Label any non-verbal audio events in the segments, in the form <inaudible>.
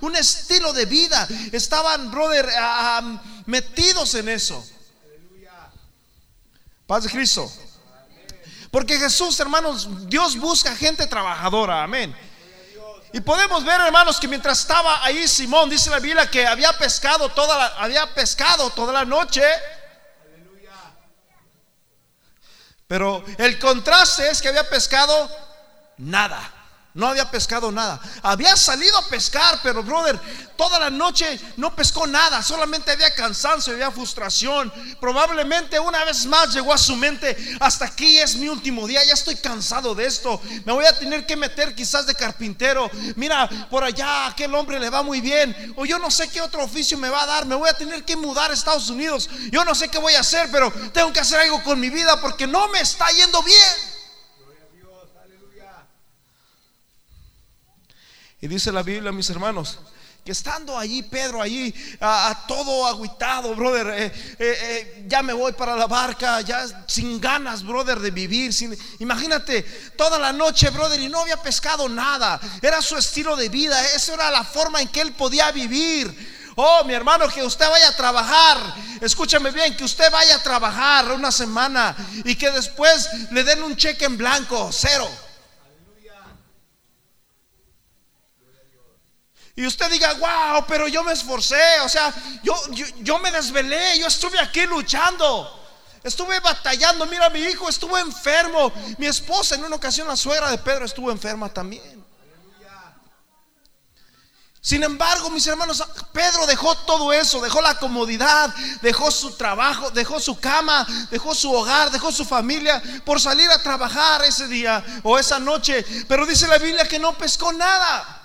un estilo de vida. Estaban, brother, ah, ah, metidos en eso. Paz de Cristo. Porque Jesús, hermanos, Dios busca gente trabajadora. Amén. Y podemos ver, hermanos, que mientras estaba ahí Simón, dice la Biblia que había pescado toda la, había pescado toda la noche. Pero el contraste es que había pescado nada. No había pescado nada. Había salido a pescar, pero brother, toda la noche no pescó nada. Solamente había cansancio, había frustración. Probablemente una vez más llegó a su mente, hasta aquí es mi último día, ya estoy cansado de esto. Me voy a tener que meter quizás de carpintero. Mira, por allá aquel hombre le va muy bien. O yo no sé qué otro oficio me va a dar. Me voy a tener que mudar a Estados Unidos. Yo no sé qué voy a hacer, pero tengo que hacer algo con mi vida porque no me está yendo bien. Y dice la Biblia, mis hermanos, que estando allí, Pedro, allí, a, todo aguitado, brother, eh, eh, eh, ya me voy para la barca, ya sin ganas, brother, de vivir. Imagínate, toda la noche, brother, y no había pescado nada. Era su estilo de vida, esa era la forma en que él podía vivir. Oh, mi hermano, que usted vaya a trabajar. Escúchame bien, que usted vaya a trabajar una semana y que después le den un cheque en blanco, cero. Y usted diga, wow, pero yo me esforcé, o sea, yo, yo, me desvelé, yo estuve aquí luchando. Estuve batallando, mira, mi hijo estuvo enfermo. Mi esposa en una ocasión, la suegra de Pedro, estuvo enferma también. Sin embargo, mis hermanos, Pedro dejó todo eso, dejó la comodidad, dejó su trabajo, dejó su cama, dejó su hogar, dejó su familia por salir a trabajar ese día o esa noche. Pero dice la Biblia que no pescó nada.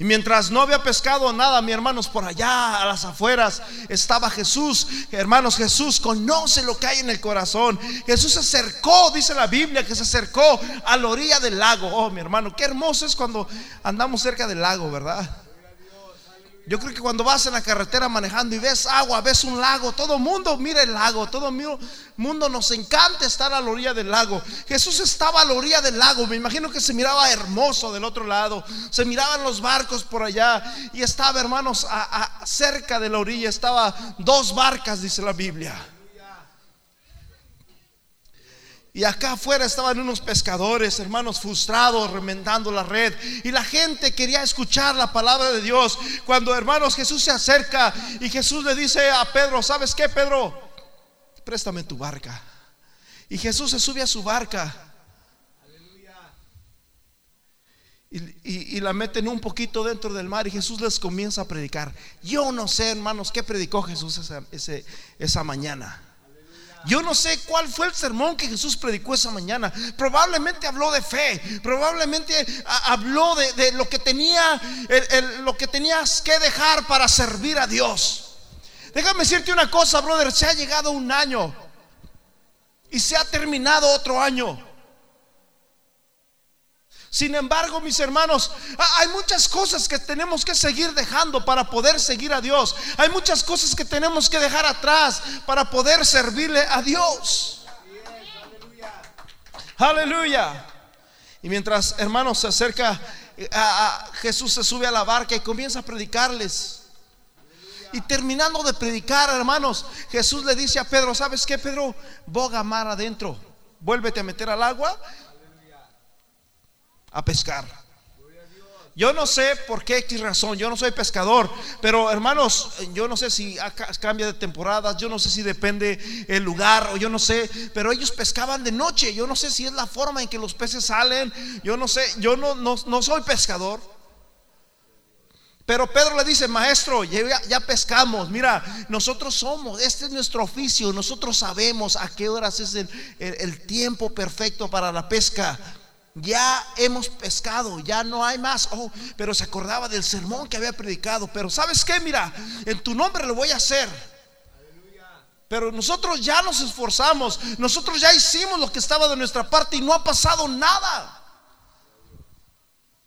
Y mientras no había pescado nada, mi hermanos, por allá a las afueras estaba Jesús. Hermanos, Jesús conoce lo que hay en el corazón. Jesús se acercó, dice la Biblia, que se acercó a la orilla del lago. Oh, mi hermano, qué hermoso es cuando andamos cerca del lago, ¿verdad? Yo creo que cuando vas en la carretera manejando y ves agua, ves un lago, todo mundo mira el lago, todo mundo nos encanta estar a la orilla del lago. Jesús estaba a la orilla del lago, me imagino que se miraba hermoso del otro lado, se miraban los barcos por allá y estaba, hermanos, cerca de la orilla, estaba dos barcas, dice la Biblia. Y acá afuera estaban unos pescadores, hermanos, frustrados, remendando la red. Y la gente quería escuchar la palabra de Dios. Cuando, hermanos, Jesús se acerca y Jesús le dice a Pedro, ¿sabes qué, Pedro? Préstame tu barca. Y Jesús se sube a su barca. Y, la meten un poquito dentro del mar y Jesús les comienza a predicar. Yo no sé, hermanos, qué predicó Jesús esa mañana. Yo no sé cuál fue el sermón que Jesús predicó esa mañana. Probablemente habló de fe. Probablemente habló de, lo que tenía, lo que tenías que dejar para servir a Dios. Déjame decirte una cosa, brother. Se ha llegado un año y se ha terminado otro año. Sin embargo, mis hermanos, hay muchas cosas que tenemos que seguir dejando para poder seguir a Dios. Hay muchas cosas que tenemos que dejar atrás para poder servirle a Dios. Aleluya. Y mientras, hermanos, se acerca a, Jesús, se sube a la barca y comienza a predicarles. Y terminando de predicar, hermanos, Jesús le dice a Pedro, ¿sabes qué, Pedro? Boga mar adentro. Vuélvete a meter al agua a pescar. Yo no sé por qué X razón, yo no soy pescador, pero hermanos, yo no sé si cambia de temporadas, yo no sé si depende el lugar o yo no sé, pero ellos pescaban de noche, yo no sé si es la forma en que los peces salen, yo no sé, yo no, no, soy pescador. Pero Pedro le dice, maestro, ya, pescamos, mira, nosotros somos, este es nuestro oficio, nosotros sabemos a qué horas es el tiempo perfecto para la pesca ya hemos pescado, ya no hay más. Oh, pero se acordaba del sermón que había predicado. Pero ¿sabes qué? Mira, en tu nombre lo voy a hacer. Pero nosotros ya nos esforzamos, nosotros ya hicimos lo que estaba de nuestra parte y no ha pasado nada.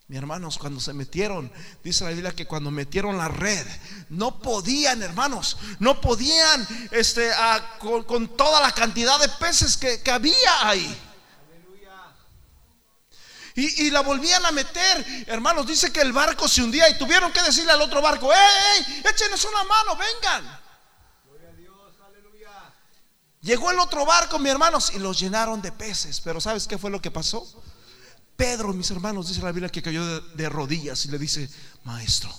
Mi hermanos, cuando se metieron, dice la Biblia que cuando metieron la red, no podían, hermanos, no podían este, con, toda la cantidad de peces que, que había ahí. Y, la volvían a meter. Hermanos, dice que el barco se hundía y tuvieron que decirle al otro barco, ¡Ey, ey! Échenos una mano, vengan. Llegó el otro barco, mis hermanos, y los llenaron de peces. Pero ¿sabes qué fue lo que pasó? Pedro, mis hermanos, dice la Biblia que cayó de rodillas y le dice, Maestro,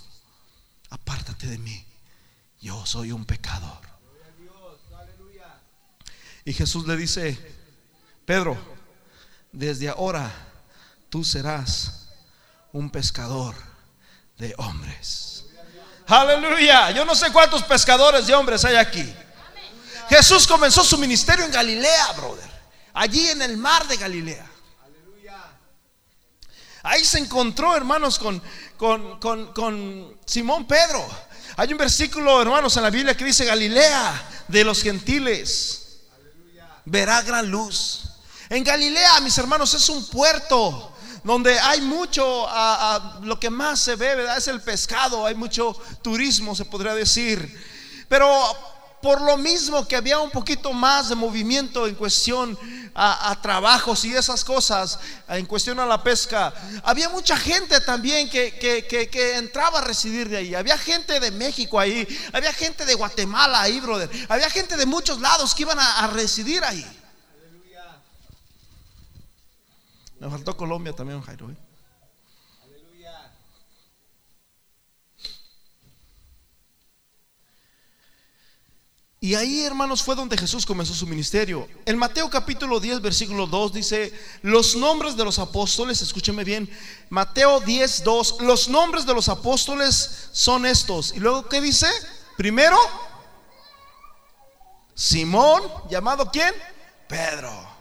apártate de mí, yo soy un pecador. Y Jesús le dice, Pedro, desde ahora tú serás un pescador de hombres. Aleluya. Yo no sé cuántos pescadores de hombres hay aquí. Jesús comenzó su ministerio en Galilea, brother. Allí en el mar de Galilea. Ahí se encontró, hermanos, con, con, con, con Simón Pedro. Hay un versículo, hermanos, en la Biblia que dice Galilea de los gentiles. Verá gran luz. En Galilea, mis hermanos, es un puerto donde hay mucho, lo que más se ve, es el pescado, hay mucho turismo, se podría decir. Pero por lo mismo que había un poquito más de movimiento en cuestión a, trabajos y esas cosas, en cuestión a la pesca, había mucha gente también que, que, entraba a residir de ahí. Había gente de México ahí, había gente de Guatemala ahí, brother. Había gente de muchos lados que iban a, residir ahí. Me faltó Colombia también, Jairo. ¿eh? Y ahí, hermanos, fue donde Jesús comenzó su ministerio. En Mateo capítulo 10, versículo 2 dice, los nombres de los apóstoles, escúcheme bien, Mateo 10, 2, los nombres de los apóstoles son estos. Y luego, ¿qué dice? Primero, Simón, llamado quién? Pedro.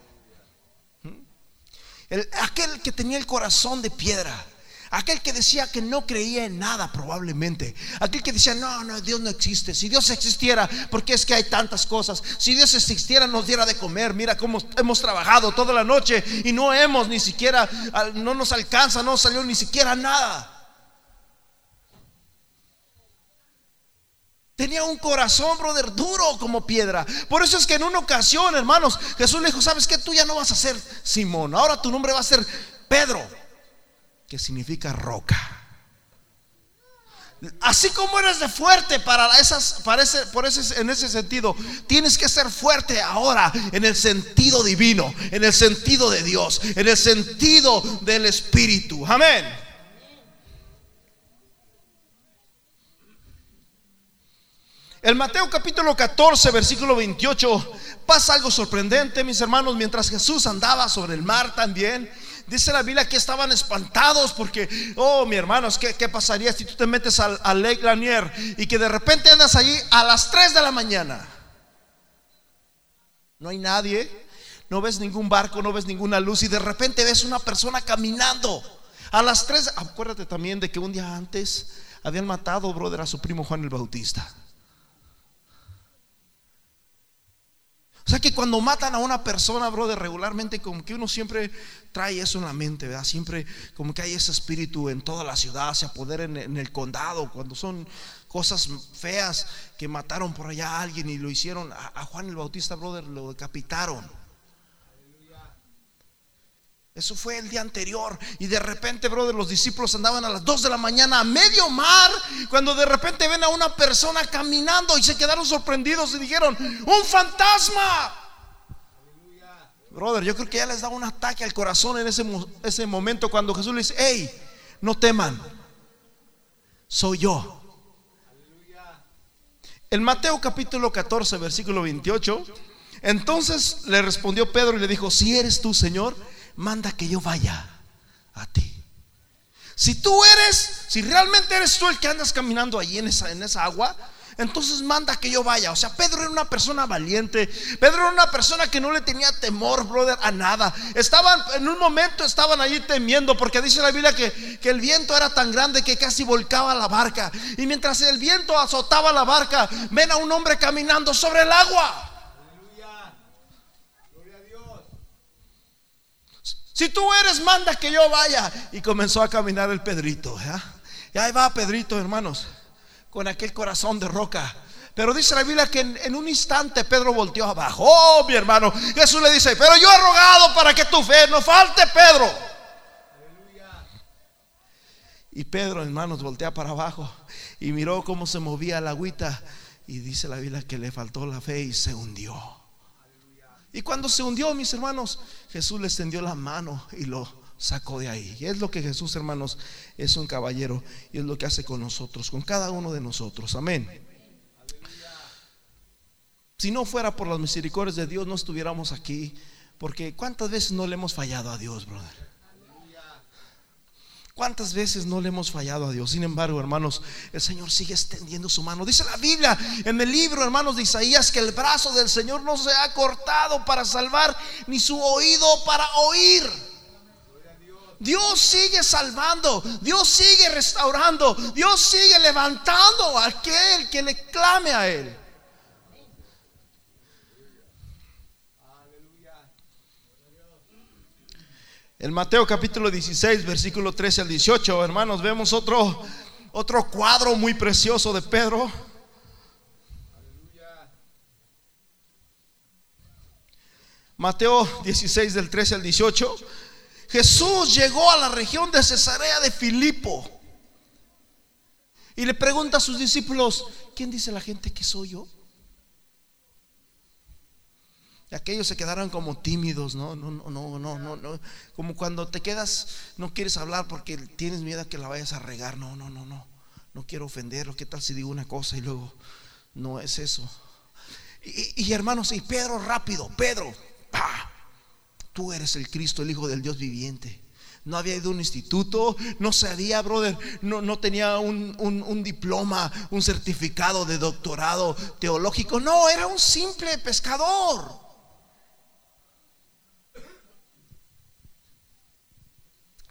¿Mm? aquel que tenía el corazón de piedra. Aquel que decía que no creía en nada probablemente. Aquel que decía, no, no, Dios no existe. Si Dios existiera, porque es que hay tantas cosas? Si Dios existiera, nos diera de comer. Mira cómo hemos trabajado toda la noche y no hemos ni siquiera, no nos alcanza, no salió ni siquiera nada. Tenía un corazón, brother, duro como piedra. Por eso es que en una ocasión, hermanos, Jesús le dijo, ¿sabes qué? Tú ya no vas a ser Simón. Ahora tu nombre va a ser Pedro que significa roca. Así como eres de fuerte para esas, para por ese, en ese sentido, tienes que ser fuerte ahora en el sentido divino, en el sentido de Dios, en el sentido del Espíritu. Amén. El Mateo capítulo 14, versículo 28, pasa algo sorprendente, mis hermanos, mientras Jesús andaba sobre el mar también Dice la Biblia que estaban espantados porque, oh, mi hermanos, ¿qué, qué pasaría si tú te metes al, Lake Lanier y que de repente andas allí a las 3 de la mañana? No hay nadie, no ves ningún barco, no ves ninguna luz y de repente ves una persona caminando. A las 3, acuérdate también de que un día antes habían matado, brother, a su primo Juan el Bautista. Sea que cuando matan a una persona, brother, regularmente como que uno siempre trae eso en la mente, ¿verdad? Siempre como que hay ese espíritu en toda la ciudad, se apodera en, en el condado, cuando son cosas feas que mataron por allá a alguien y lo hicieron, a Juan el Bautista, brother, lo decapitaron. Eso fue el día anterior. Y de repente, brother, los discípulos andaban a las 2 de la mañana a medio mar. Cuando de repente ven a una persona caminando y se quedaron sorprendidos y dijeron: ¡Un fantasma! Brother, yo creo que ya les da un ataque al corazón en ese, ese momento cuando Jesús les dice: ¡Hey! No teman, soy yo. En Mateo capítulo 14, versículo 28, entonces le respondió Pedro y le dijo: Si eres tú, Señor manda que yo vaya a ti. Si tú eres, si realmente eres tú el que andas caminando allí en esa, en esa agua, entonces manda que yo vaya. O sea, Pedro era una persona valiente. Pedro era una persona que no le tenía temor, brother, a nada. Estaban, en un momento estaban allí temiendo, porque dice la Biblia que, que el viento era tan grande que casi volcaba la barca. Y mientras el viento azotaba la barca, ven a un hombre caminando sobre el agua. Si tú eres, manda que yo vaya. Y comenzó a caminar el Pedrito. Y ahí va Pedrito, hermanos, con aquel corazón de roca. Pero dice la Biblia que en, un instante Pedro volteó abajo. Oh, mi hermano. Jesús le dice, pero yo he rogado para que tu fe no falte, Pedro. Y Pedro, hermanos, voltea para abajo y miró cómo se movía la agüita. Y dice la Biblia que le faltó la fe y se hundió. Y cuando se hundió, mis hermanos, Jesús le extendió la mano y lo sacó de ahí. Y es lo que Jesús, hermanos, es un caballero y es lo que hace con nosotros, con cada uno de nosotros. Amén. Si no fuera por las misericordias de Dios, no estuviéramos aquí. Porque ¿cuántas veces no le hemos fallado a Dios, brother? ¿Cuántas veces no le hemos fallado a Dios? Sin embargo, hermanos, el Señor sigue extendiendo su mano. Dice la Biblia en el libro, hermanos, de Isaías, que el brazo del Señor no se ha cortado para salvar, ni su oído para oír. Dios sigue salvando, Dios sigue restaurando, Dios sigue levantando a aquel que le clame a Él. En Mateo capítulo 16, versículo 13 al 18, hermanos, vemos otro, otro cuadro muy precioso de Pedro. Mateo 16 del 13 al 18. Jesús llegó a la región de Cesarea de Filipo y le pregunta a sus discípulos, ¿quién dice la gente que soy yo? Aquellos se quedaron como tímidos, ¿no? No, no, no, no, no, no. Como cuando te quedas, no quieres hablar porque tienes miedo que la vayas a regar. No, no, no, no. No quiero ofenderlo. ¿Qué tal si digo una cosa y luego no es eso? Y, hermanos, y Pedro rápido, Pedro, tú eres el Cristo, el Hijo del Dios viviente. No había ido a un instituto, no sabía, brother, no, no tenía un, un diploma, un certificado de doctorado teológico. No, era un simple pescador.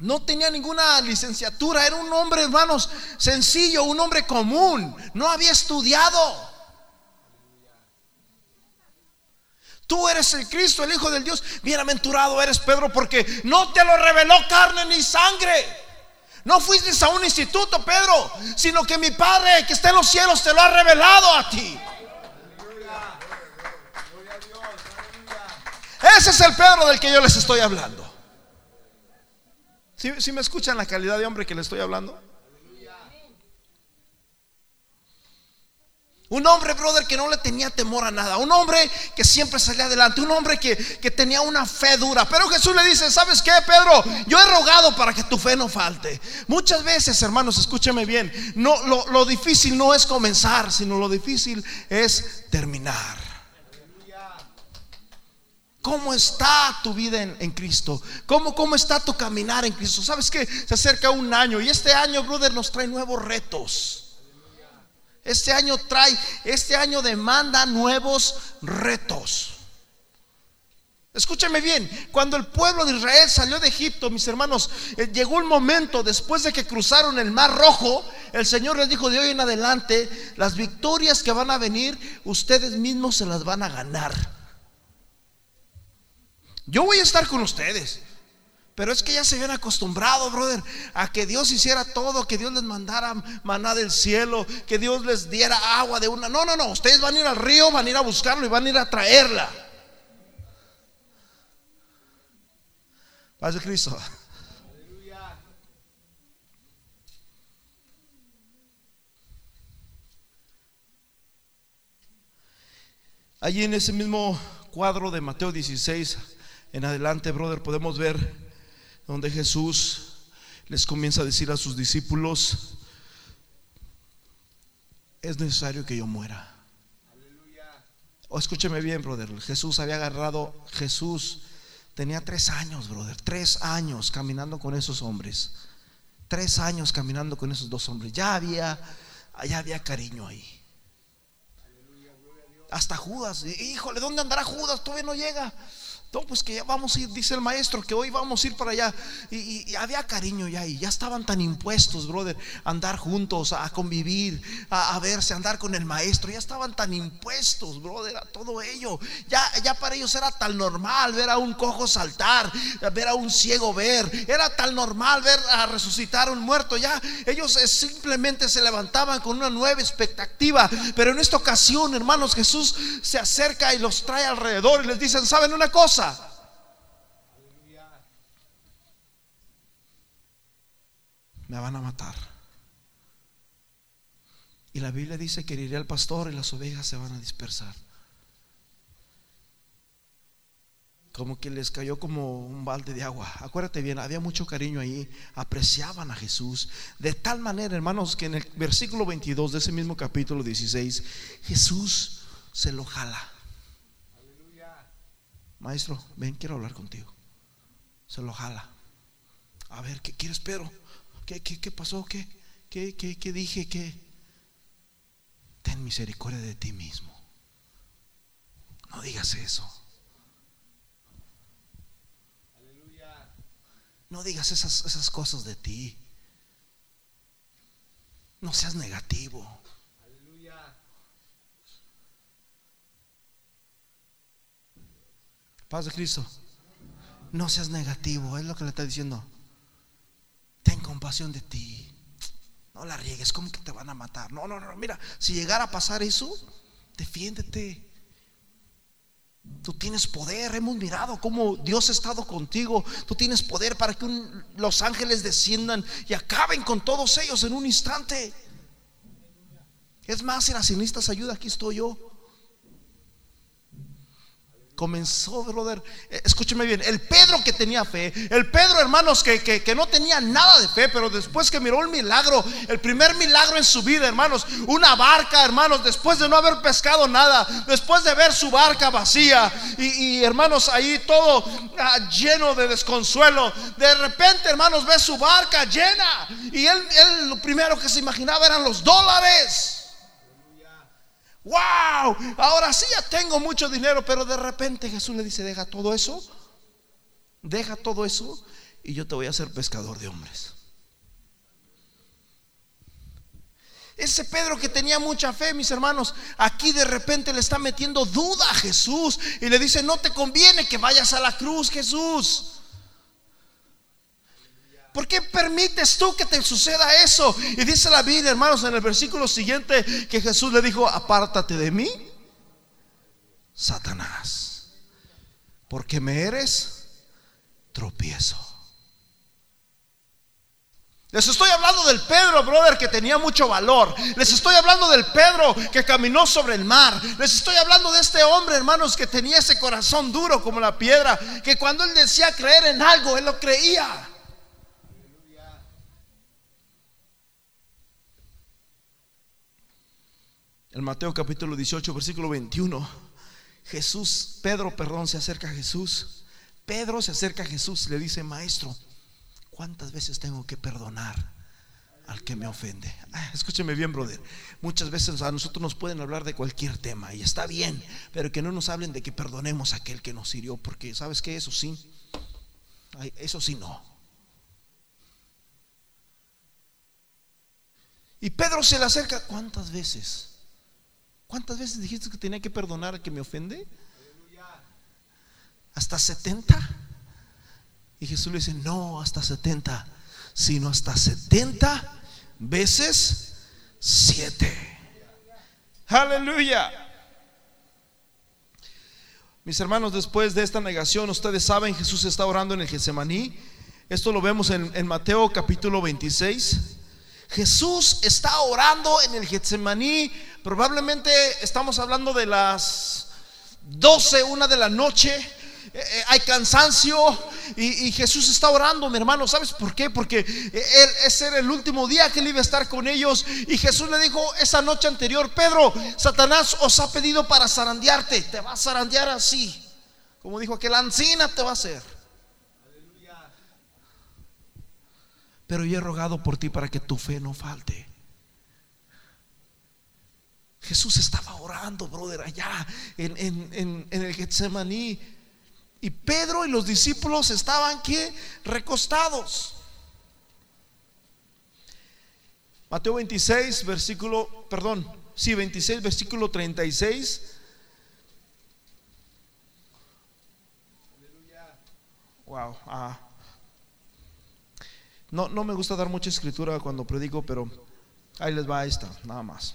No tenía ninguna licenciatura, era un hombre, hermanos, sencillo, un hombre común, no había estudiado. Tú eres el Cristo, el Hijo del Dios. Bienaventurado eres, Pedro, porque no te lo reveló carne ni sangre. No fuiste a un instituto, Pedro, sino que mi Padre que está en los cielos te lo ha revelado a ti. Ese es el Pedro del que yo les estoy hablando. Si me escuchan la calidad de hombre que le estoy hablando? Un hombre, brother, que no le tenía temor a nada. Un hombre que siempre salía adelante. Un hombre que, tenía una fe dura. Pero Jesús le dice, ¿sabes qué, Pedro? Yo he rogado para que tu fe no falte. Muchas veces, hermanos, escúcheme bien. No, lo, lo difícil no es comenzar, sino lo difícil es terminar. ¿Cómo está tu vida en, Cristo? ¿Cómo, ¿Cómo está tu caminar en Cristo? ¿Sabes que Se acerca un año y este año, brother, nos trae nuevos retos. Este año trae, este año demanda nuevos retos. Escúchame bien, cuando el pueblo de Israel salió de Egipto, mis hermanos, eh, llegó un momento después de que cruzaron el mar rojo, el Señor les dijo de hoy en adelante, las victorias que van a venir, ustedes mismos se las van a ganar. Yo voy a estar con ustedes. Pero es que ya se habían acostumbrado, brother, a que Dios hiciera todo, que Dios les mandara maná del cielo, que Dios les diera agua de una. No, no, no, ustedes van a ir al río, van a ir a buscarlo y van a ir a traerla. Paz de Cristo. Allí en ese mismo cuadro de Mateo 16 en adelante, brother, podemos ver donde Jesús les comienza a decir a sus discípulos, es necesario que yo muera. O escúcheme bien, brother. Jesús había agarrado, Jesús tenía tres años, brother, tres años caminando con esos hombres. Tres años caminando con esos dos hombres. Ya había, ya había cariño ahí. Hasta Judas, híjole, ¿dónde andará Judas? Todavía no llega. No, pues que ya vamos a ir, dice el maestro, que hoy vamos a ir para allá. Y, había cariño ya y ya estaban tan impuestos, brother, a andar juntos, a convivir, a, verse, a andar con el maestro. Ya estaban tan impuestos, brother, a todo ello. Ya, ya para ellos era tan normal ver a un cojo saltar, ver a un ciego ver. Era tan normal ver a resucitar a un muerto. Ya ellos eh, simplemente se levantaban con una nueva expectativa. Pero en esta ocasión, hermanos, Jesús se acerca y los trae alrededor y les dicen, ¿saben una cosa? Me van a matar. Y la Biblia dice que iré al pastor y las ovejas se van a dispersar. Como que les cayó como un balde de agua. Acuérdate bien, había mucho cariño ahí. Apreciaban a Jesús. De tal manera, hermanos, que en el versículo 22 de ese mismo capítulo 16, Jesús se lo jala. Maestro, ven, quiero hablar contigo. Se lo jala. A ver, ¿qué quieres, Pedro? ¿Qué, qué, qué pasó? ¿Qué, qué, qué, qué dije? ¿Qué? Ten misericordia de ti mismo. No digas eso. No digas esas, esas cosas de ti. No seas negativo. Paz de Cristo. No seas negativo, es lo que le está diciendo. Ten compasión de ti. No la riegues, como que te van a matar. No, no, no, mira, si llegara a pasar eso, defiéndete. Tú tienes poder, hemos mirado cómo Dios ha estado contigo. Tú tienes poder para que los ángeles desciendan y acaben con todos ellos en un instante. Es más, si necesitas ayuda, aquí estoy yo comenzó, brother. Eh, escúcheme bien, el Pedro que tenía fe, el Pedro, hermanos, que, que, no tenía nada de fe, pero después que miró el milagro, el primer milagro en su vida, hermanos, una barca, hermanos, después de no haber pescado nada, después de ver su barca vacía y, hermanos, ahí todo ah, lleno de desconsuelo, de repente, hermanos, ve su barca llena y él, él lo primero que se imaginaba eran los dólares. Wow, ahora sí ya tengo mucho dinero, pero de repente Jesús le dice, deja todo eso, deja todo eso y yo te voy a hacer pescador de hombres. Ese Pedro que tenía mucha fe, mis hermanos, aquí de repente le está metiendo duda a Jesús y le dice, no te conviene que vayas a la cruz, Jesús. ¿Por qué permites tú que te suceda eso? Y dice la Biblia, hermanos, en el versículo siguiente que Jesús le dijo, apártate de mí, Satanás, porque me eres tropiezo. Les estoy hablando del Pedro, brother, que tenía mucho valor. Les estoy hablando del Pedro que caminó sobre el mar. Les estoy hablando de este hombre, hermanos, que tenía ese corazón duro como la piedra. Que cuando él decía creer en algo, él lo creía. El Mateo capítulo 18, versículo 21. Jesús, Pedro, perdón, se acerca a Jesús. Pedro se acerca a Jesús le dice, maestro, ¿cuántas veces tengo que perdonar al que me ofende? Ah, escúcheme bien, brother. Muchas veces a nosotros nos pueden hablar de cualquier tema y está bien, pero que no nos hablen de que perdonemos a aquel que nos hirió, porque sabes que eso sí, eso sí no. Y Pedro se le acerca, ¿cuántas veces? ¿Cuántas veces dijiste que tenía que perdonar al que me ofende? ¿Hasta 70? Y Jesús le dice, no hasta 70, sino hasta 70 veces 7. Aleluya. Mis hermanos, después de esta negación, ustedes saben, Jesús está orando en el Getsemaní. Esto lo vemos en, Mateo capítulo 26. Jesús está orando en el Getsemaní. Probablemente estamos hablando de las 12, una de la noche. Eh, eh, hay cansancio y, Jesús está orando, mi hermano. ¿Sabes por qué? Porque él, ese era el último día que él iba a estar con ellos. Y Jesús le dijo esa noche anterior: Pedro, Satanás os ha pedido para zarandearte. Te va a zarandear así. Como dijo que la ancina te va a hacer. Pero yo he rogado por ti para que tu fe no falte. Jesús estaba orando, brother, allá en, el Getsemaní. Y Pedro y los discípulos estaban que recostados. Mateo 26, versículo, perdón, sí, 26, versículo 36. Wow, ah. No, no me gusta dar mucha escritura cuando predico, pero ahí les va esta, nada más.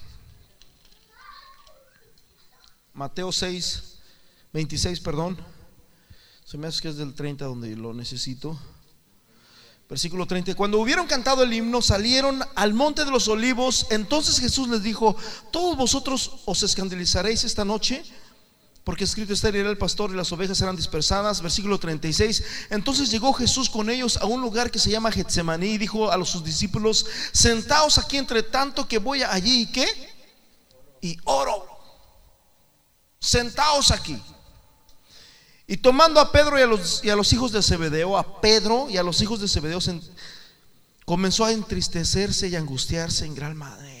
Mateo 6, 26, perdón. Se me hace que es del 30 donde lo necesito. Versículo 30. Cuando hubieron cantado el himno, salieron al monte de los olivos. Entonces Jesús les dijo, todos vosotros os escandalizaréis esta noche, porque escrito está, era el pastor y las ovejas eran dispersadas. Versículo 36. Entonces llegó Jesús con ellos a un lugar que se llama Getsemaní y dijo a los sus discípulos, sentaos aquí entre tanto que voy allí y qué? Y oro. Sentaos aquí. Y tomando a Pedro y a los, y a los hijos de Zebedeo, a Pedro y a los hijos de Zebedeo, comenzó a entristecerse y angustiarse en gran manera.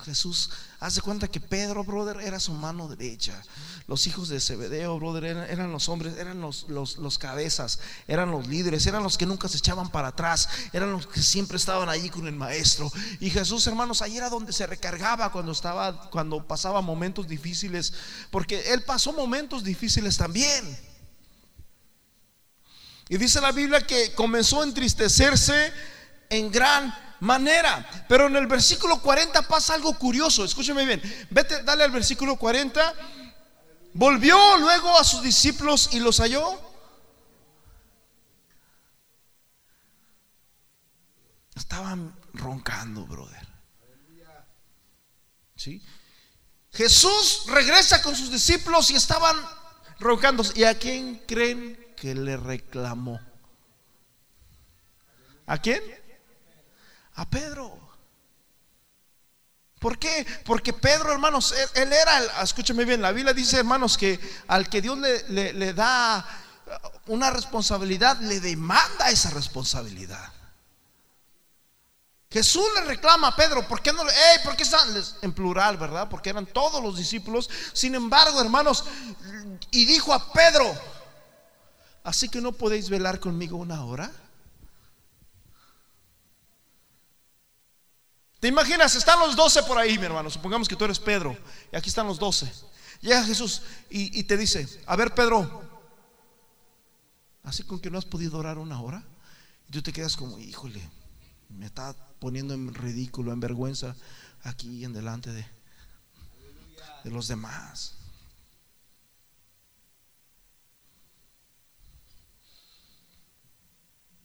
Jesús hace cuenta que Pedro, brother, era su mano derecha. Los hijos de Zebedeo, brother, eran, los hombres, eran los, los, los, cabezas, eran los líderes, eran los que nunca se echaban para atrás, eran los que siempre estaban allí con el maestro. Y Jesús, hermanos, ahí era donde se recargaba cuando estaba, cuando pasaba momentos difíciles, porque él pasó momentos difíciles también. Y dice la Biblia que comenzó a entristecerse en gran manera. Pero en el versículo 40 pasa algo curioso. Escúcheme bien. Vete, dale al versículo 40. Volvió luego a sus discípulos y los halló. Estaban roncando, brother. ¿Sí? Jesús regresa con sus discípulos y estaban roncando. ¿Y a quién creen que le reclamó? ¿A quién? A Pedro. ¿Por qué? Porque Pedro, hermanos, él, era, escúcheme bien, la Biblia dice, hermanos, que al que Dios le, le da una responsabilidad, le demanda esa responsabilidad. Jesús le reclama a Pedro, ¿por qué no le, hey, ¿por qué están en plural, verdad? Porque eran todos los discípulos. Sin embargo, hermanos, y dijo a Pedro, así que no podéis velar conmigo una hora. ¿Te imaginas? Están los doce por ahí, mi hermano. Supongamos que tú eres Pedro y aquí están los doce. Llega Jesús y, te dice, a ver Pedro, así con que no has podido orar una hora. Y tú te quedas como, híjole, me está poniendo en ridículo, en vergüenza aquí en delante de, de los demás.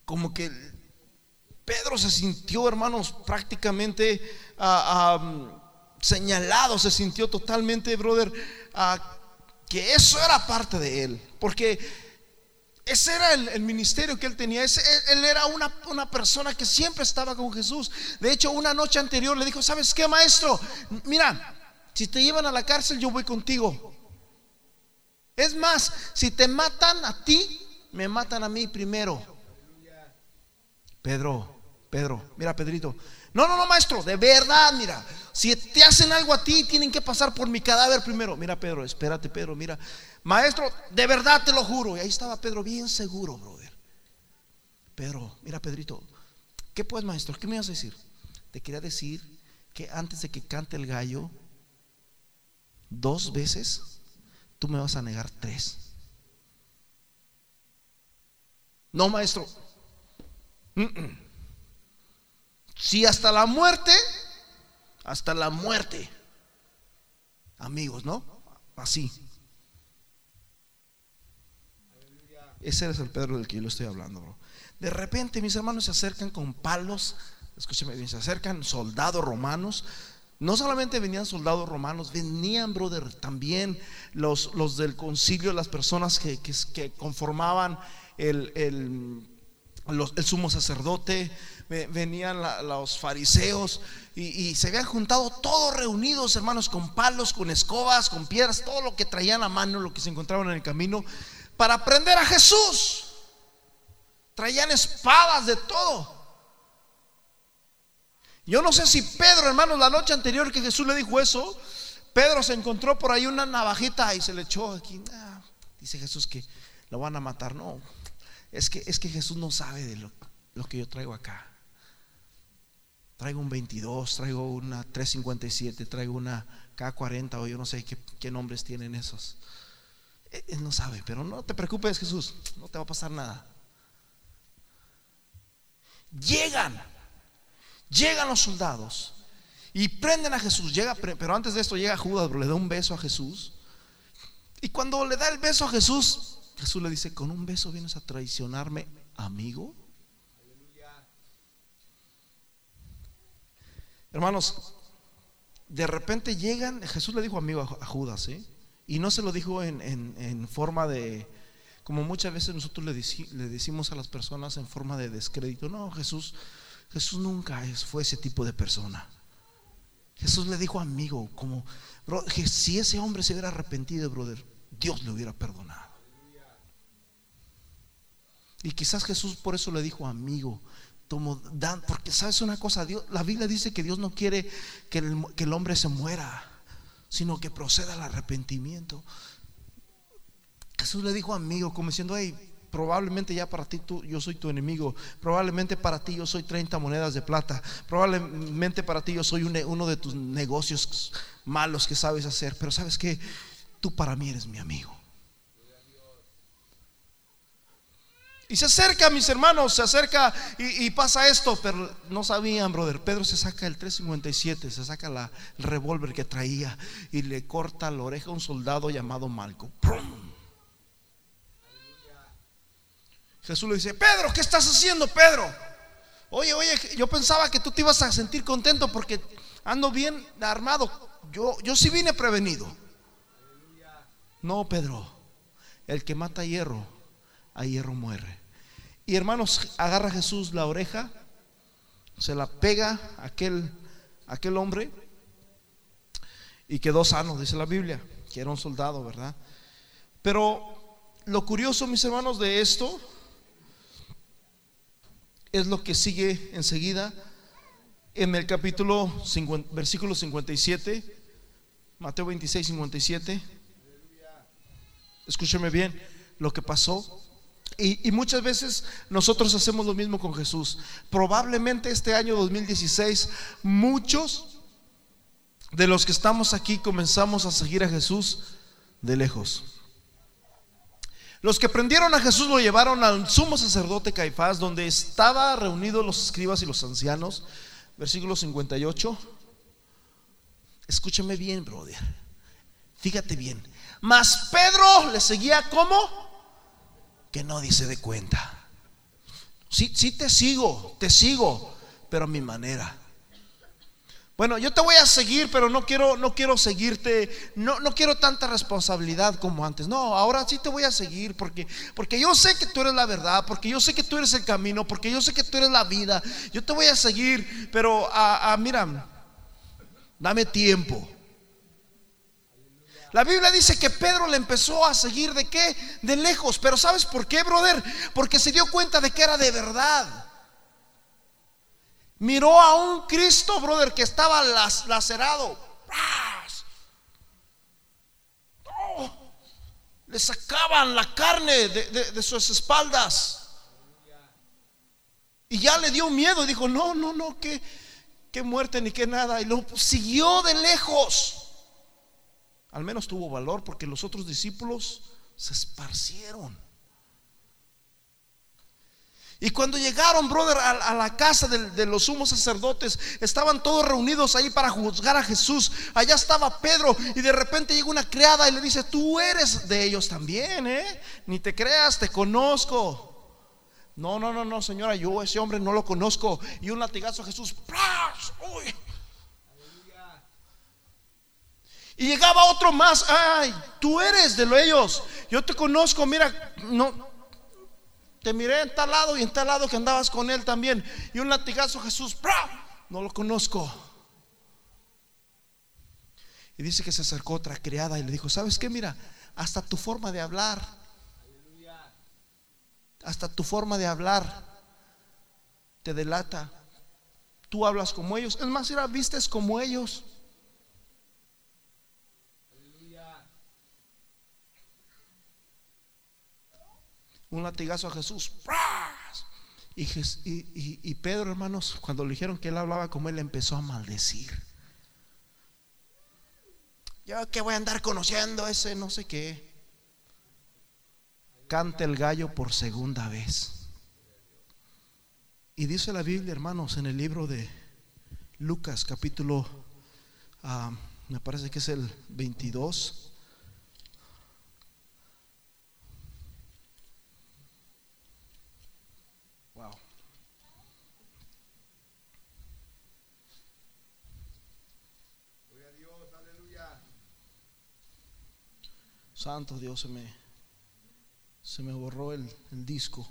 Como que Pedro se sintió, hermanos, prácticamente ah, ah, señalado, se sintió totalmente, brother, ah, que eso era parte de él. Porque ese era el, ministerio que él tenía. él era una, una, persona que siempre estaba con Jesús. De hecho, una noche anterior le dijo, ¿sabes qué, maestro? Mira, si te llevan a la cárcel, yo voy contigo. Es más, si te matan a ti, me matan a mí primero. Pedro, Pedro, mira, Pedrito. No, no, no, maestro, de verdad, mira. Si te hacen algo a ti, tienen que pasar por mi cadáver primero. Mira, Pedro, espérate, Pedro, mira. Maestro, de verdad te lo juro. Y ahí estaba Pedro bien seguro, brother. Pedro, mira, Pedrito. ¿Qué pues, maestro? ¿Qué me vas a decir? Te quería decir que antes de que cante el gallo, dos veces, tú me vas a negar tres. No, maestro. Si hasta la muerte, hasta la muerte. Amigos, ¿no? Así. Ese es el Pedro del que yo estoy hablando, De repente mis hermanos se acercan con palos, escúcheme bien, se acercan soldados romanos. No solamente venían soldados romanos, venían, brother, también los, los del concilio, las personas que, que, conformaban el, el, el, sumo sacerdote, venían los fariseos y, se habían juntado todos reunidos, hermanos, con palos, con escobas, con piedras, todo lo que traían a mano, lo que se encontraban en el camino para prender a Jesús. Traían espadas de todo. Yo no sé si Pedro, hermanos, la noche anterior que Jesús le dijo eso, Pedro se encontró por ahí una navajita y se le echó aquí. Dice Jesús que lo van a matar. No, es que, es que Jesús no sabe de lo, que yo traigo acá. Traigo un 22, traigo una 357, traigo una K40 o yo no sé qué, qué nombres tienen esos. Él no sabe, pero no te preocupes Jesús, no te va a pasar nada. Llegan, llegan los soldados y prenden a Jesús. Llega, pero antes de esto llega Judas, le da un beso a Jesús. Y cuando le da el beso a Jesús, Jesús le dice, con un beso vienes a traicionarme, amigo. Hermanos, de repente llegan, Jesús le dijo amigo a Judas, ¿eh? y no se lo dijo en, en, forma de, como muchas veces nosotros le, le, decimos a las personas en forma de descrédito, no, Jesús, Jesús nunca fue ese tipo de persona. Jesús le dijo amigo, como, que si ese hombre se hubiera arrepentido, brother, Dios le hubiera perdonado. Y quizás Jesús por eso le dijo amigo, Tomo, dan, porque sabes una cosa, Dios, la Biblia dice que Dios no quiere que el, que el hombre se muera, sino que proceda al arrepentimiento. Jesús le dijo amigo, como diciendo, hey, probablemente ya para ti tú, yo soy tu enemigo, probablemente para ti yo soy 30 monedas de plata, probablemente para ti yo soy uno de tus negocios malos que sabes hacer, pero sabes que tú para mí eres mi amigo. Y se acerca, mis hermanos, se acerca y, pasa esto, pero no sabían, brother. Pedro se saca el 357, se saca la, el revólver que traía y le corta la oreja a un soldado llamado Malco. Jesús le dice, Pedro, ¿qué estás haciendo, Pedro? Oye, oye, yo pensaba que tú te ibas a sentir contento porque ando bien armado. Yo, yo sí vine prevenido. No, Pedro, el que mata hierro a hierro muere. Y hermanos, agarra Jesús la oreja, se la pega a aquel, aquel hombre y quedó sano, dice la Biblia, que era un soldado, ¿verdad? Pero lo curioso, mis hermanos, de esto es lo que sigue enseguida en el capítulo versículo 57, Mateo 26, 57. Escúcheme bien lo que pasó. Y, muchas veces nosotros hacemos lo mismo con Jesús. Probablemente este año 2016 muchos de los que estamos aquí comenzamos a seguir a Jesús de lejos. Los que prendieron a Jesús lo llevaron al sumo sacerdote Caifás, donde estaban reunidos los escribas y los ancianos. Versículo 58. Escúchame bien, brother. Fíjate bien. Mas Pedro le seguía como que no dice de cuenta. Sí, sí te sigo, te sigo, pero a mi manera. Bueno, yo te voy a seguir, pero no quiero, no quiero seguirte, no, no quiero tanta responsabilidad como antes. No, ahora sí te voy a seguir porque, porque yo sé que tú eres la verdad, porque yo sé que tú eres el camino, porque yo sé que tú eres la vida. Yo te voy a seguir, pero a, a mira, dame tiempo. La Biblia dice que Pedro le empezó a seguir de qué? De lejos. Pero ¿sabes por qué, brother? Porque se dio cuenta de que era de verdad. Miró a un Cristo, brother, que estaba lacerado. le sacaban la carne de, sus espaldas. Y ya le dio miedo dijo, no, no, no, que, que muerte ni que nada. Y lo siguió de lejos. Al menos tuvo valor porque los otros discípulos se esparcieron. Y cuando llegaron, brother, a, la casa de, los sumos sacerdotes, estaban todos reunidos ahí para juzgar a Jesús. Allá estaba Pedro y de repente llega una criada y le dice, tú eres de ellos también, ¿eh? Ni te creas, te conozco. No, no, no, no, señora, yo ese hombre no lo conozco. Y un latigazo a Jesús. ¡Uy! Y llegaba otro más, ay, tú eres de ellos, yo te conozco, mira, no, te miré en tal lado y en tal lado que andabas con él también. Y un latigazo Jesús, no lo conozco. Y dice que se acercó otra criada y le dijo, ¿sabes qué? Mira, hasta tu forma de hablar, hasta tu forma de hablar te delata. Tú hablas como ellos. Es más, era vistes como ellos. Un latigazo a Jesús. Y, Pedro, hermanos, cuando le dijeron que él hablaba como él, empezó a maldecir. Yo que voy a andar conociendo ese no sé qué. Canta el gallo por segunda vez. Y dice la Biblia, hermanos, en el libro de Lucas, capítulo, ah, me parece que es el 22. Santo Dios, se me, se me borró el, el disco.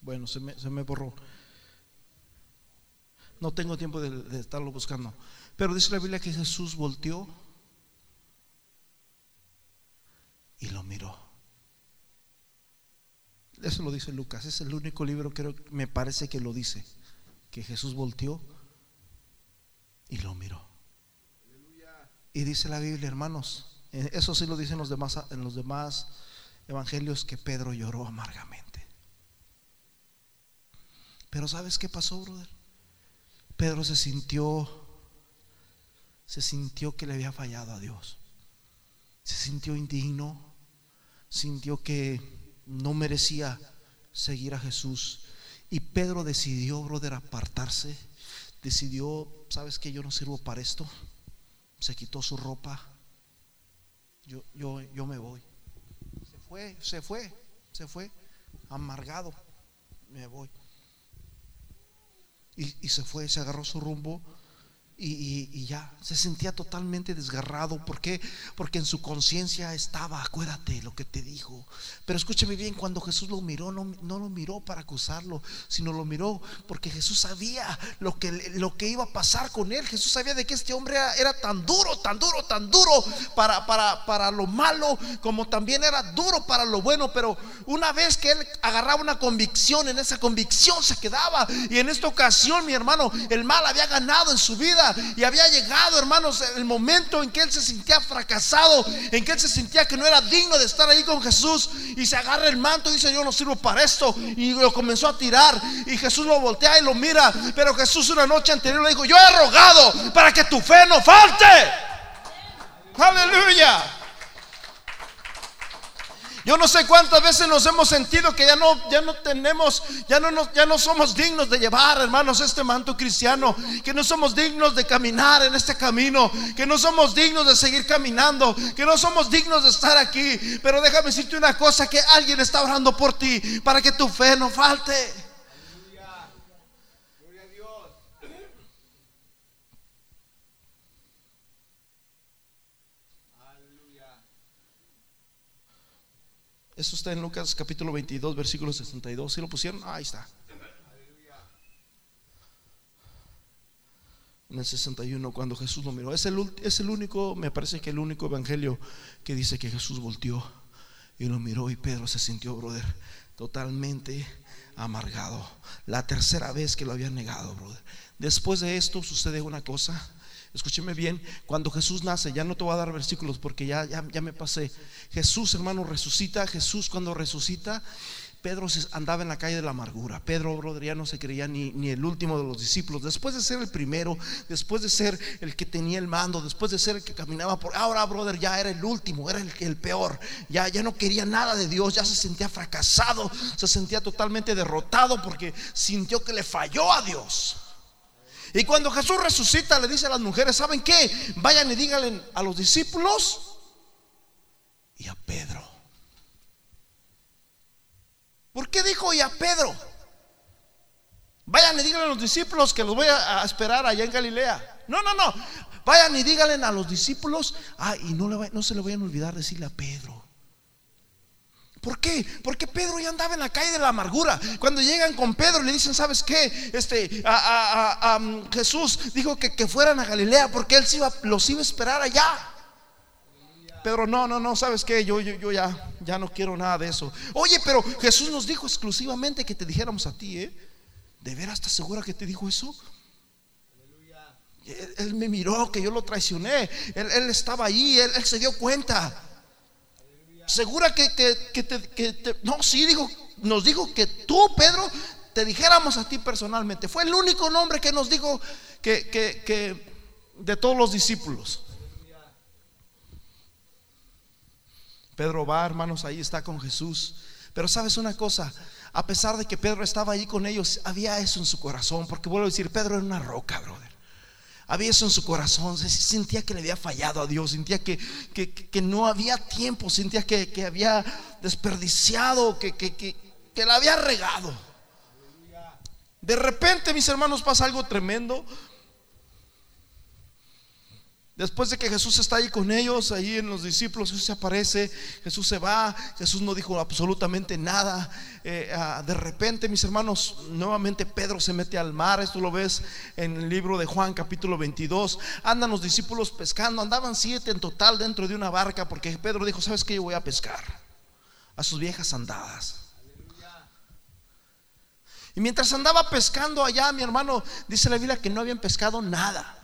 Bueno, se me, se me borró. No tengo tiempo de, de, estarlo buscando. Pero dice la Biblia que Jesús volteó y lo miró. Eso lo dice Lucas. Es el único libro, creo, me parece que lo dice. Que Jesús volteó y lo miró. Y dice la Biblia, hermanos, eh, eso sí lo dicen los demás, en los demás evangelios, que Pedro lloró amargamente. Pero ¿sabes qué pasó, brother? Pedro se sintió, se sintió que le había fallado a Dios. Se sintió indigno, sintió que no merecía seguir a Jesús. Y Pedro decidió, brother, apartarse. Decidió, ¿sabes que Yo no sirvo para esto. Se quitó su ropa. Yo, yo, yo me voy. Se fue, se fue, se fue. Amargado. Me voy y, se fue, se agarró su rumbo y, ya se sentía totalmente desgarrado. ¿Por qué? Porque en su conciencia estaba, acuérdate lo que te dijo. Pero escúchame bien, cuando Jesús lo miró, no, no, lo miró para acusarlo, sino lo miró porque Jesús sabía lo que, lo que iba a pasar con él. Jesús sabía de que este hombre era, tan duro, tan duro, tan duro para, para, para lo malo, como también era duro para lo bueno. Pero una vez que él agarraba una convicción, en esa convicción se quedaba. Y en esta ocasión, mi hermano, el mal había ganado en su vida y había llegado, hermanos, el momento en que él se sentía fracasado, en que él se sentía que no era digno de estar ahí con Jesús y se agarra el manto y dice, yo no sirvo para esto y lo comenzó a tirar y Jesús lo voltea y lo mira, pero Jesús una noche anterior le dijo, yo he rogado para que tu fe no falte. Aleluya. Yo no sé cuántas veces nos hemos sentido que ya no, ya no tenemos, ya no, nos, ya no somos dignos de llevar, hermanos, este manto cristiano, que no somos dignos de caminar en este camino, que no somos dignos de seguir caminando, que no somos dignos de estar aquí. Pero déjame decirte una cosa, que alguien está orando por ti para que tu fe no falte. Eso está en Lucas capítulo 22, versículo 62. ¿Sí lo pusieron? ahí está. En el 61, cuando Jesús lo miró. Es el, es el único, me parece que el único evangelio que dice que Jesús volteó y lo miró y Pedro se sintió, brother, totalmente amargado. La tercera vez que lo había negado, brother. Después de esto sucede una cosa Escúcheme bien, cuando Jesús nace, ya no te voy a dar versículos porque ya, ya, ya me pasé. Jesús, hermano, resucita. Jesús cuando resucita, Pedro andaba en la calle de la amargura. Pedro, brother, ya no se creía ni, ni, el último de los discípulos. Después de ser el primero, después de ser el que tenía el mando, después de ser el que caminaba por. Ahora, brother, ya era el último, era el, el peor. Ya, ya no quería nada de Dios, ya se sentía fracasado, se sentía totalmente derrotado porque sintió que le falló a Dios. Y cuando Jesús resucita, le dice a las mujeres, ¿saben qué? Vayan y díganle a los discípulos y a Pedro. ¿Por qué dijo y a Pedro? Vayan y díganle a los discípulos que los voy a esperar allá en Galilea. No, no, no. Vayan y díganle a los discípulos. Ah, y no, no se le vayan a olvidar decirle a Pedro. ¿Por qué? Porque Pedro ya andaba en la calle de la amargura. Cuando llegan con Pedro le dicen, ¿sabes qué? Este, mm, Jesús dijo que, fueran a Galilea porque él iba, los iba a esperar allá. Pedro, no, no, no, ¿sabes qué? Yo, yo, yo ya, ya no quiero nada de eso. Oye, pero Jesús nos dijo exclusivamente que te dijéramos a ti, ¿eh? ¿De veras estás segura que te dijo eso? Él, me miró que yo lo traicioné. Él, estaba ahí, él se dio cuenta segura que, te, No, sí, dijo, nos dijo que tú, Pedro, te dijéramos a ti personalmente. Fue el único nombre que nos dijo que, que de todos los discípulos. Pedro va, hermanos, ahí está con Jesús. Pero sabes una cosa, a pesar de que Pedro estaba ahí con ellos, había eso en su corazón, porque vuelvo a decir, Pedro era una roca, brother. Había eso en su corazón, sentía que le había fallado a Dios, sentía que, que, no había tiempo, sentía que, había desperdiciado, que, que, la había regado. De repente, mis hermanos, pasa algo tremendo. Después de que Jesús está ahí con ellos, ahí en los discípulos, Jesús se aparece, Jesús se va, Jesús no dijo absolutamente nada. Eh, ah, de repente, mis hermanos, nuevamente Pedro se mete al mar, esto lo ves en el libro de Juan capítulo 22. Andan los discípulos pescando, andaban siete en total dentro de una barca, porque Pedro dijo, ¿sabes qué? Yo voy a pescar a sus viejas andadas. Y mientras andaba pescando allá, mi hermano, dice la Biblia que no habían pescado nada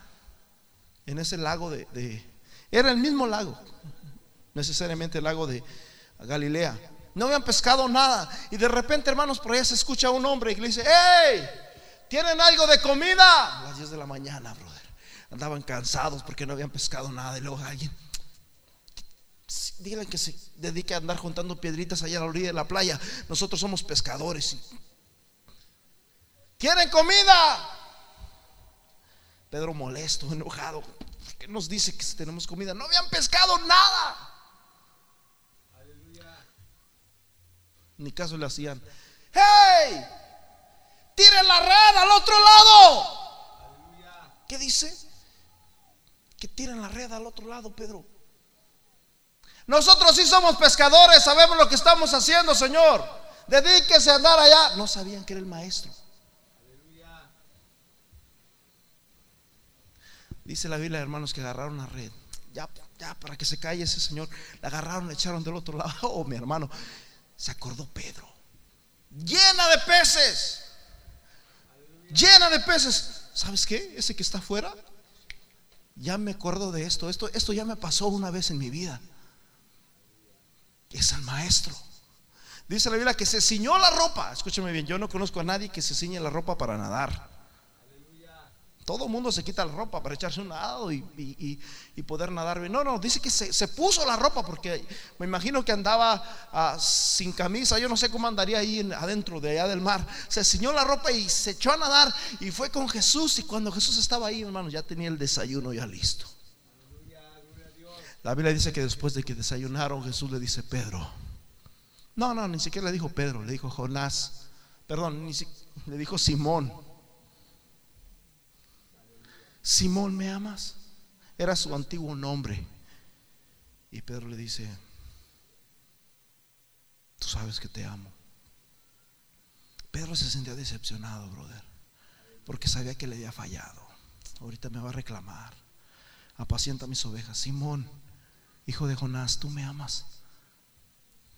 en ese lago de, Era el mismo lago, necesariamente el lago de Galilea. No habían pescado nada. Y de repente, hermanos, por allá se escucha un hombre y le dice, ¡Hey! ¿Tienen algo de comida? A las 10 de la mañana, brother. Andaban cansados porque no habían pescado nada. Y luego alguien, díganle que se dedique a andar juntando piedritas allá a la orilla de la playa. Nosotros somos pescadores. ¿Quieren comida? Pedro molesto, enojado. ¿Por qué nos dice que tenemos comida? No habían pescado nada. Ni caso le hacían. ¡Hey! ¡Tiren la red al otro lado! ¿Qué dice? Que tiren la red al otro lado, Pedro. Nosotros sí somos pescadores, sabemos lo que estamos haciendo, Señor. Dedíquese a andar allá. No sabían que era el maestro. Dice la Biblia, hermanos, que agarraron la red. Ya, ya, para que se calle ese señor. La agarraron, la echaron del otro lado. <laughs> Oh, mi hermano, se acordó Pedro. Llena de peces. Llena de peces. ¿Sabes qué? Ese que está afuera. Ya me acuerdo de esto. Esto, esto ya me pasó una vez en mi vida. Es el maestro. Dice la Biblia que se ciñó la ropa. Escúchame bien, yo no conozco a nadie que se ciñe la ropa para nadar. Todo mundo se quita la ropa para echarse un lado y, poder nadar. No, no, dice que se, puso la ropa porque me imagino que andaba ah, sin camisa. Yo no sé cómo andaría ahí adentro de allá del mar. Se ciñó la ropa y se echó a nadar y fue con Jesús. Y cuando Jesús estaba ahí, hermano, ya tenía el desayuno ya listo. La Biblia dice que después de que desayunaron, Jesús le dice, Pedro. No, no, ni siquiera le dijo Pedro, le dijo Jonás. Perdón, ni le dijo Simón. Simón, ¿me amas? Era su antiguo nombre. Y Pedro le dice, tú sabes que te amo. Pedro se sentía decepcionado, brother, porque sabía que le había fallado. Ahorita me va a reclamar. Apacienta mis ovejas. Simón, hijo de Jonás, tú me amas.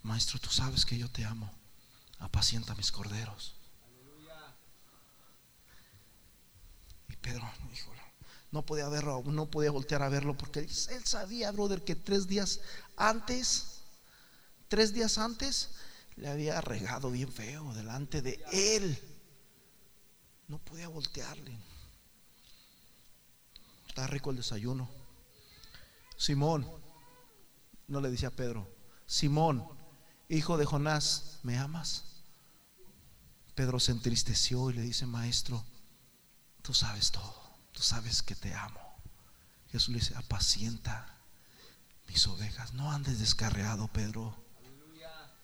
Maestro, tú sabes que yo te amo. Apacienta mis corderos. Y Pedro, hijo, no podía verlo, no podía voltear a verlo porque él sabía, brother, que tres días antes, tres días antes, le había regado bien feo delante de él. No podía voltearle. Está rico el desayuno. Simón, no le decía a Pedro, Simón, hijo de Jonás, ¿me amas? Pedro se entristeció y le dice, maestro, tú sabes todo tú sabes que te amo. Jesús le dice, apacienta mis ovejas. No andes descarreado, Pedro.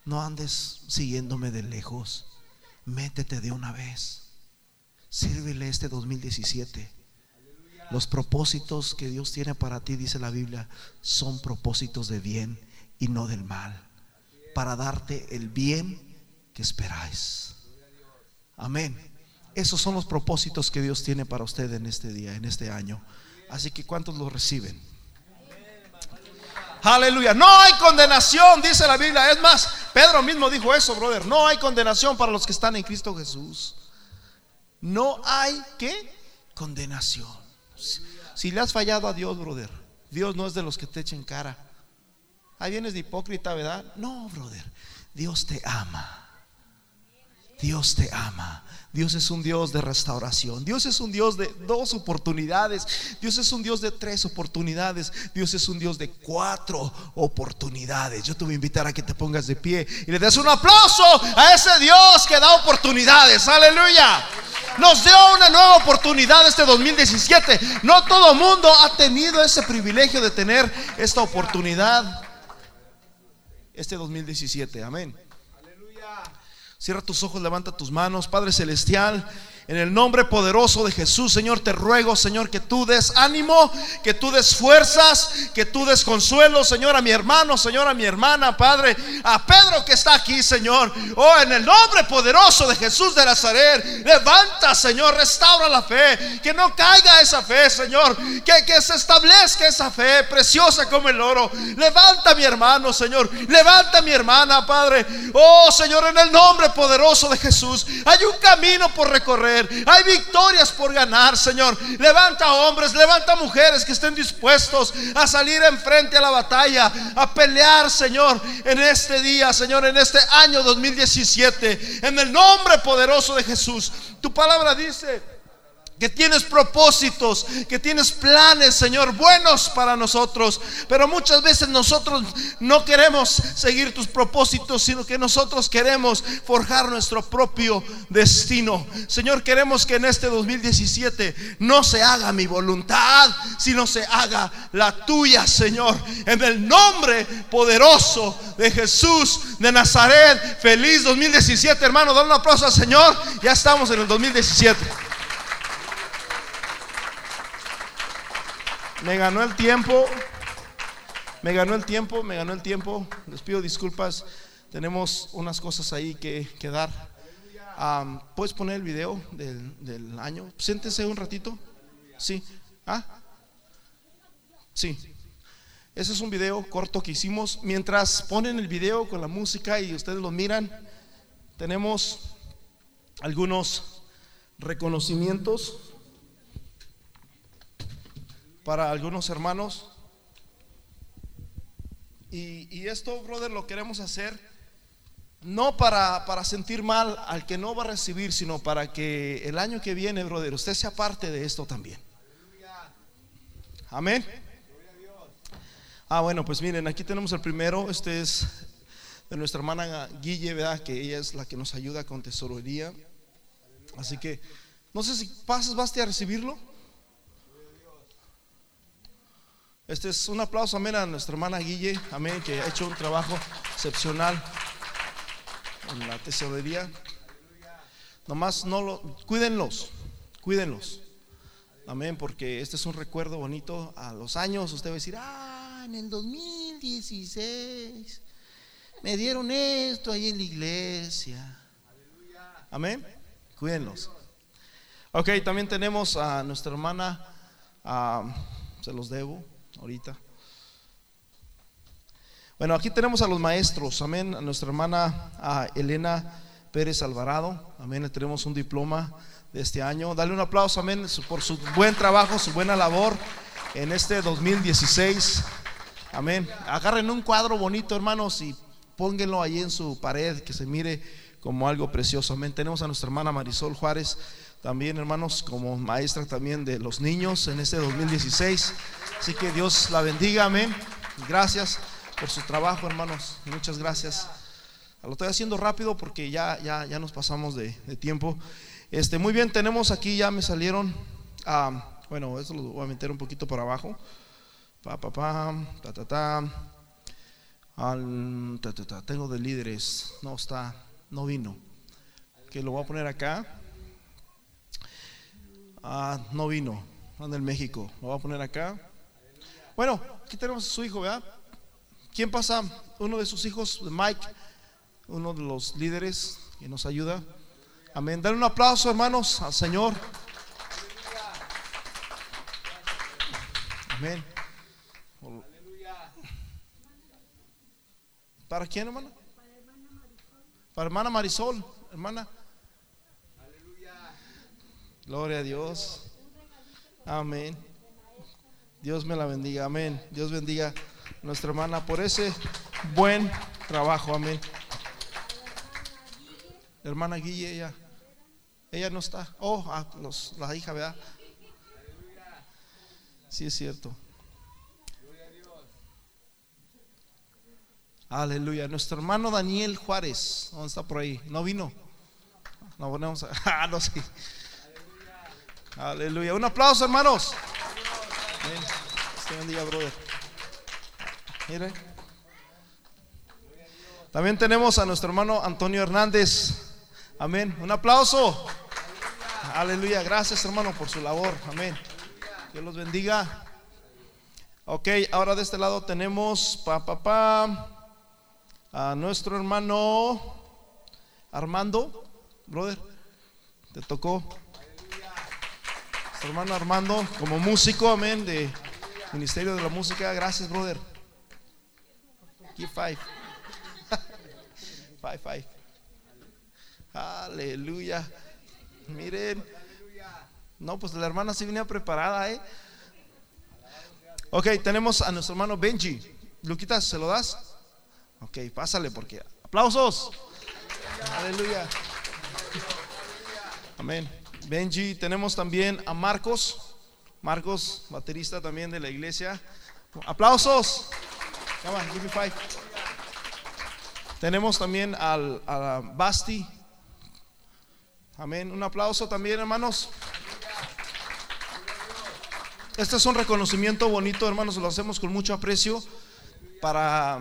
No andes siguiéndome de lejos. Métete de una vez. Sírvele este 2017. Los propósitos que Dios tiene para ti, dice la Biblia, son propósitos de bien y no del mal. Para darte el bien que esperáis. Amén. Esos son los propósitos que Dios tiene para usted en este día, en este año. Así que ¿cuántos lo reciben? Aleluya. No hay condenación, dice la Biblia. Es más, Pedro mismo dijo eso, brother. No hay condenación para los que están en Cristo Jesús. No hay que condenación. Si, le has fallado a Dios, brother, Dios no es de los que te echen cara. Ahí vienes de hipócrita, ¿verdad? No, brother. Dios te ama. Dios te ama. Dios es un Dios de restauración. Dios es un Dios de dos oportunidades. Dios es un Dios de tres oportunidades. Dios es un Dios de cuatro oportunidades. Yo te voy a invitar a que te pongas de pie y le des un aplauso a ese Dios que da oportunidades. Aleluya. Nos dio una nueva oportunidad este 2017. No todo mundo ha tenido ese privilegio de tener esta oportunidad este 2017. Amén. Cierra tus ojos, levanta tus manos. Padre Celestial, En el nombre poderoso de Jesús, Señor, te ruego, Señor, que tú des ánimo, que tú des fuerzas, que tú des consuelo, Señor, a mi hermano, Señor, a mi hermana, Padre, a Pedro que está aquí, Señor. Oh, en el nombre poderoso de Jesús de Nazaret, levanta, Señor, restaura la fe, que no caiga esa fe, Señor, que, que se establezca esa fe preciosa como el oro. Levanta mi hermano, Señor, levanta mi hermana, Padre. Oh, Señor, en el nombre poderoso de Jesús, hay un camino por recorrer. Hay victorias por ganar, Señor. Levanta hombres, levanta mujeres que estén dispuestos a salir enfrente a la batalla, a pelear, Señor, en este día, Señor, en este año 2017. En el nombre poderoso de Jesús. Tu palabra dice que tienes propósitos, que tienes planes, Señor, buenos para nosotros. Pero muchas veces nosotros no queremos seguir tus propósitos, sino que nosotros queremos forjar nuestro propio destino. Señor, queremos que en este 2017 no se haga mi voluntad, sino se haga la tuya, Señor. En el nombre poderoso de Jesús de Nazaret. Feliz 2017, hermano. Dale un aplauso al Señor. Ya estamos en el 2017. Me ganó el tiempo. Me ganó el tiempo, me ganó el tiempo. Les pido disculpas. Tenemos unas cosas ahí que, dar. ¿Puedes poner el video del, año? Siéntese un ratito. Sí. ¿Ah? Sí. Ese es un video corto que hicimos. Mientras ponen el video con la música y ustedes lo miran, tenemos algunos reconocimientos para algunos hermanos. Y, esto, brother, lo queremos hacer no para, para sentir mal al que no va a recibir, sino para que el año que viene, brother, usted sea parte de esto también. Amén. Ah, bueno, pues miren, aquí tenemos el primero. Este es de nuestra hermana Guille, ¿verdad? Que ella es la que nos ayuda con tesorería. Así que, no sé si pasas, baste a recibirlo. Este es un aplauso, amén, a nuestra hermana Guille, amén, que ha hecho un trabajo excepcional en la tesorería. Nomás no lo, cuídenlos, cuídenlos. Amén, porque este es un recuerdo bonito. A los años usted va a decir, ah, en el 2016 me dieron esto ahí en la iglesia. Amén, cuídenlos. Ok, también tenemos a nuestra hermana, se los debo ahorita. Bueno, aquí tenemos a los maestros, amén, a nuestra hermana Elena Pérez Alvarado, amén, le tenemos un diploma de este año. Dale un aplauso, amén, por su buen trabajo, su buena labor en este 2016. Amén. Agarren un cuadro bonito, hermanos, y pónganlo ahí en su pared, que se mire como algo precioso. Amén. Tenemos a nuestra hermana Marisol Juárez también, hermanos, como maestra también de los niños en este 2016. Así que Dios la bendiga, amén. Gracias por su trabajo, hermanos. Muchas gracias. Lo estoy haciendo rápido porque ya, ya, ya nos pasamos de, tiempo. Este, muy bien, tenemos aquí, ya me salieron. Ah, bueno, eso lo voy a meter un poquito por abajo. Pa, pa, pa, ta, ta, ta. Al, ta, ta, ta. Tengo de líderes. No está, no vino. Que lo voy a poner acá. Ah, no vino, anda en México. Lo voy a poner acá. Bueno, aquí tenemos a su hijo, ¿verdad? ¿Quién pasa? Uno de sus hijos, Mike, uno de los líderes que nos ayuda. Amén. Dale un aplauso, hermanos, al Señor. Amén. ¿Para quién, hermana? Para hermana Marisol, hermana. Gloria a Dios. Amén. Dios me la bendiga. Amén. Dios bendiga a nuestra hermana por ese buen trabajo. Amén. hermana Guille, ella, ella no está. Oh, ah, la hija, ¿verdad? Sí, es cierto. Aleluya. Nuestro hermano Daniel Juárez, ¿dónde está por ahí? No vino. No ponemos. <laughs> Ah, no, sí. Aleluya. Un aplauso, hermanos. bendiga, brother. Mire. También tenemos a nuestro hermano Antonio Hernández. Amén. Un aplauso. Aleluya. Gracias, hermano, por su labor. Amén. Dios los bendiga. Ok, ahora de este lado tenemos pa, pa, pa, a nuestro hermano Armando. Brother, te tocó. Hermano Armando, como músico, amén, de Ministerio de la Música. Gracias, brother. Give five. <laughs> five, five. Aleluya. Miren. No, pues la hermana sí venía preparada, ¿eh? Ok, tenemos a nuestro hermano Benji. Luquitas, ¿se lo das? Ok, pásale porque. ¡Aplausos! Aleluya. Amén. Benji, tenemos también a Marcos. Marcos, baterista también de la iglesia. ¡Aplausos! Tenemos también al, a Basti. Amén. Un aplauso también, hermanos. Este es un reconocimiento bonito, hermanos, lo hacemos con mucho aprecio para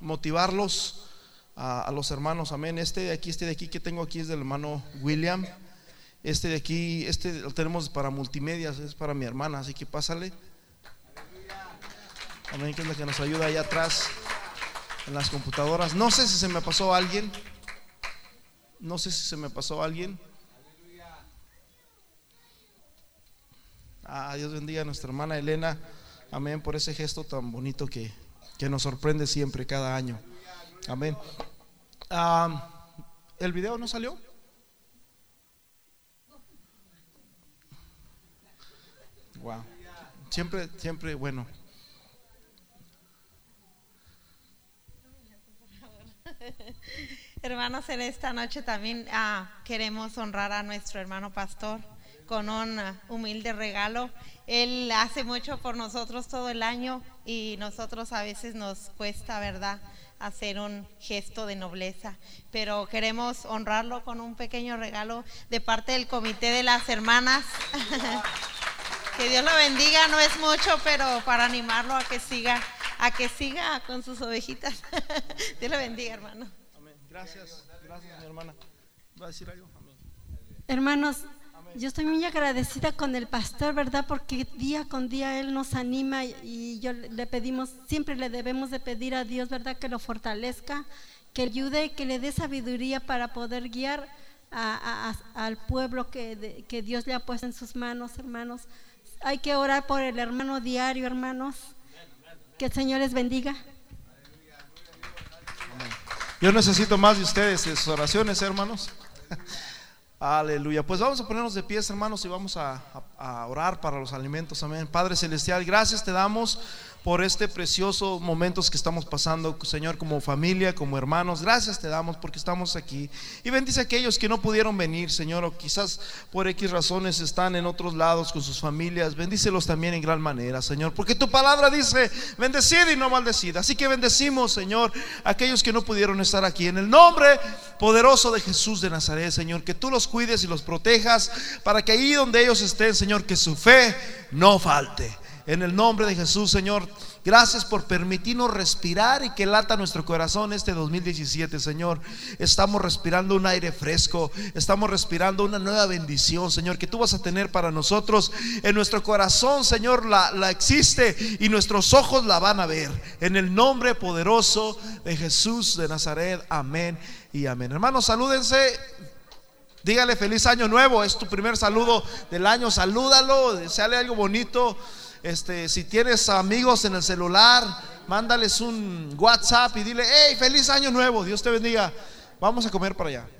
motivarlos a, a, los hermanos. Amén. Este de aquí, este de aquí que tengo aquí es del hermano William. Este de aquí, este lo tenemos para multimedias, es para mi hermana, así que pásale. Amén, que es que nos ayuda allá atrás en las computadoras. No sé si se me pasó alguien. No sé si se me pasó alguien. Ah, Dios bendiga a nuestra hermana Elena. Amén por ese gesto tan bonito que, que nos sorprende siempre, cada año. Amén. Ah, ¿El video no salió? Siempre, siempre, bueno. Hermanos, en esta noche también ah, queremos honrar a nuestro hermano pastor con un uh, humilde regalo. Él hace mucho por nosotros todo el año y nosotros a veces nos cuesta, ¿verdad?, hacer un gesto de nobleza. Pero queremos honrarlo con un pequeño regalo de parte del comité de las hermanas. <laughs> que Dios lo bendiga, no es mucho, pero para animarlo a que siga, a que siga con sus ovejitas. <laughs> Dios lo bendiga, hermano. Amén. Gracias, gracias, mi hermana. ¿Va a decir algo? Amén. Hermanos, yo estoy muy agradecida con el pastor, ¿verdad? Porque día con día él nos anima y yo le pedimos, siempre le debemos de pedir a Dios, ¿verdad? Que lo fortalezca, que ayude, que le dé sabiduría para poder guiar a, a, al pueblo que, de, que Dios le ha puesto en sus manos, hermanos. Hay que orar por el hermano diario, hermanos. Que el Señor les bendiga. Yo necesito más de ustedes, de sus oraciones, hermanos. <laughs> Aleluya. Pues vamos a ponernos de pies, hermanos, y vamos a, a, a, orar para los alimentos. Amén. Padre Celestial, gracias te damos por este precioso momentos que estamos pasando, Señor, como familia, como hermanos. Gracias te damos porque estamos aquí. Y bendice a aquellos que no pudieron venir, Señor, o quizás por X razones están en otros lados con sus familias. Bendícelos también en gran manera, Señor, porque tu palabra dice, bendecid y no maldecid. Así que bendecimos, Señor, a aquellos que no pudieron estar aquí. En el nombre poderoso de Jesús de Nazaret, Señor, que tú los cuides y los protejas para que ahí donde ellos estén, Señor, que su fe no falte. En el nombre de Jesús, Señor, gracias por permitirnos respirar y que lata nuestro corazón este 2017, Señor. Estamos respirando un aire fresco, estamos respirando una nueva bendición, Señor, que tú vas a tener para nosotros. En nuestro corazón, Señor, la, la existe y nuestros ojos la van a ver. En el nombre poderoso de Jesús de Nazaret, amén y amén. Hermanos, salúdense. Dígale feliz año nuevo, es tu primer saludo del año, salúdalo, deseale algo bonito. Este, si tienes amigos en el celular, mándales un WhatsApp y dile, hey, feliz año nuevo, Dios te bendiga. Vamos a comer para allá.